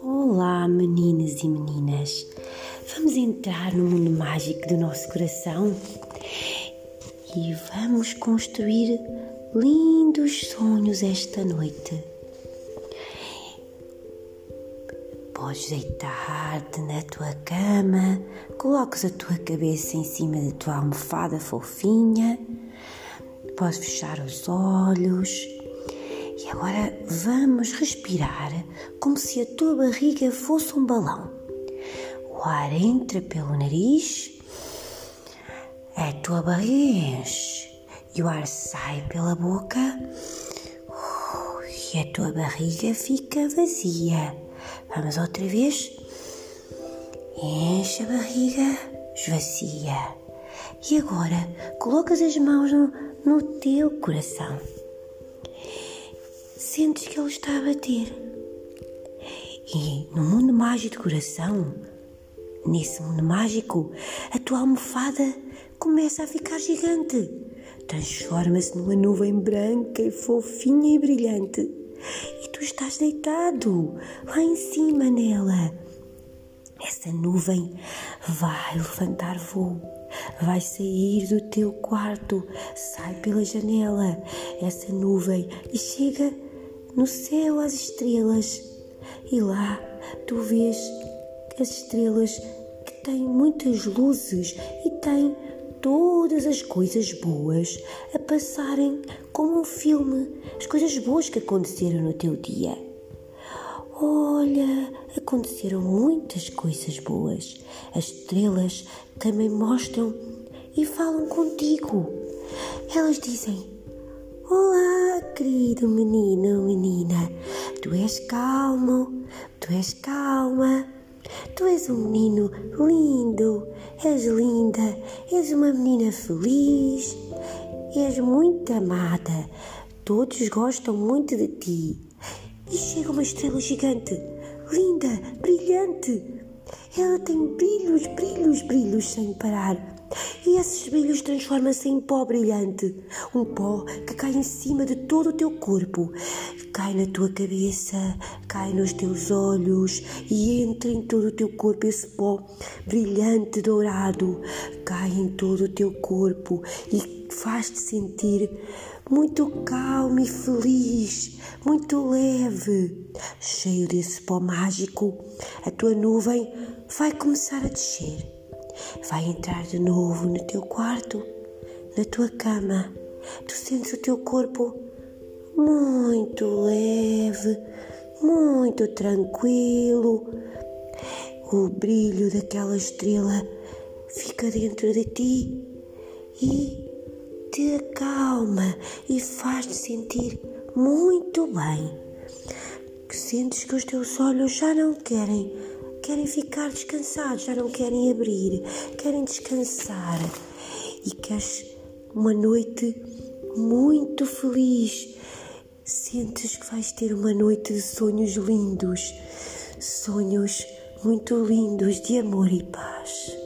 Olá, meninas e meninas. Vamos entrar no mundo mágico do nosso coração e vamos construir lindos sonhos esta noite. Podes deitar-te na tua cama, coloques a tua cabeça em cima da tua almofada fofinha, podes fechar os olhos e agora vamos respirar como se a tua barriga fosse um balão. O ar entra pelo nariz, a tua barriga enche e o ar sai pela boca e a tua barriga fica vazia. Vamos outra vez. Enche a barriga, esvacia. E agora colocas as mãos no, no teu coração. Sentes que ele está a bater. E no mundo mágico do coração, nesse mundo mágico, a tua almofada começa a ficar gigante. Transforma-se numa nuvem branca e fofinha e brilhante. E tu estás deitado lá em cima nela. Essa nuvem vai levantar voo, vai sair do teu quarto, sai pela janela, essa nuvem e chega no céu às estrelas. E lá tu vês as estrelas que têm muitas luzes e têm todas as coisas boas a passarem como um filme, as coisas boas que aconteceram no teu dia. Olha, aconteceram muitas coisas boas. As estrelas também mostram e falam contigo. Elas dizem: Olá, querido menino, menina. Tu és calmo, tu és calma. Tu és um menino lindo, és linda, és uma menina feliz, és muito amada. Todos gostam muito de ti. E chega uma estrela gigante, linda, brilhante. Ela tem brilhos, brilhos, brilhos sem parar. E esses brilhos transformam-se em pó brilhante, um pó que cai em cima de todo o teu corpo, cai na tua cabeça, cai nos teus olhos e entra em todo o teu corpo. Esse pó brilhante dourado, cai em todo o teu corpo e faz-te sentir muito calmo e feliz, muito leve. Cheio desse pó mágico, a tua nuvem vai começar a descer vai entrar de novo no teu quarto, na tua cama. Tu sentes o teu corpo muito leve, muito tranquilo. O brilho daquela estrela fica dentro de ti e te acalma e faz-te sentir muito bem. Sentes que os teus olhos já não querem querem ficar descansados, já não querem abrir, querem descansar e queres uma noite muito feliz. Sentes que vais ter uma noite de sonhos lindos, sonhos muito lindos de amor e paz.